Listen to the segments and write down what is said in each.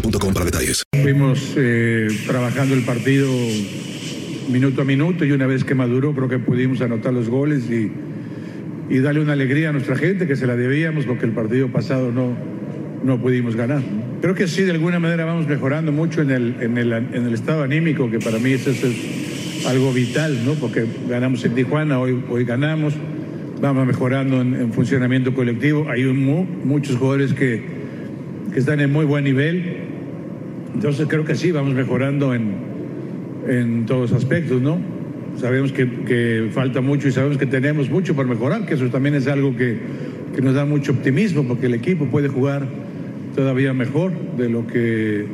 boostmobile.com para detalles. Fuimos eh, trabajando el partido minuto a minuto y una vez que maduró creo que pudimos anotar los goles y, y darle una alegría a nuestra gente que se la debíamos porque el partido pasado no, no pudimos ganar. Creo que sí, de alguna manera vamos mejorando mucho en el, en el, en el estado anímico, que para mí eso es algo vital, ¿no? porque ganamos en Tijuana, hoy, hoy ganamos, vamos mejorando en, en funcionamiento colectivo. Hay un mu- muchos jugadores que, que están en muy buen nivel. Entonces creo que sí, vamos mejorando en, en todos los aspectos, ¿no? Sabemos que, falta mucho y sabemos que tenemos mucho por mejorar, que eso también es algo que, que nos da mucho optimismo, porque el equipo puede jugar todavía mejor de lo que,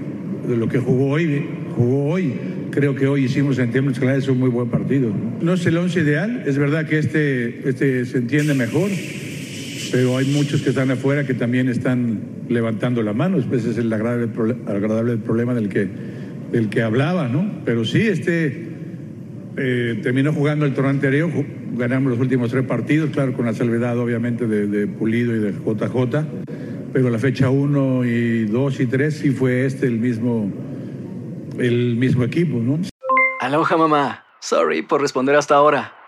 de lo que jugó hoy. Jugó hoy. Creo que hoy hicimos en términos generales un muy buen partido. No es el once ideal, es verdad que este, este se entiende mejor, pero hay muchos que están afuera que también están levantando la mano. Ese es el agradable, agradable problema del que, del que hablaba, ¿no? Pero sí, este eh, terminó jugando el torneo anterior, ganamos los últimos tres partidos, claro, con la salvedad obviamente de, de Pulido y de JJ, pero la fecha 1 y 2 y 3 sí fue este el mismo, el mismo equipo, ¿no? Aloha mamá. Sorry por responder hasta ahora.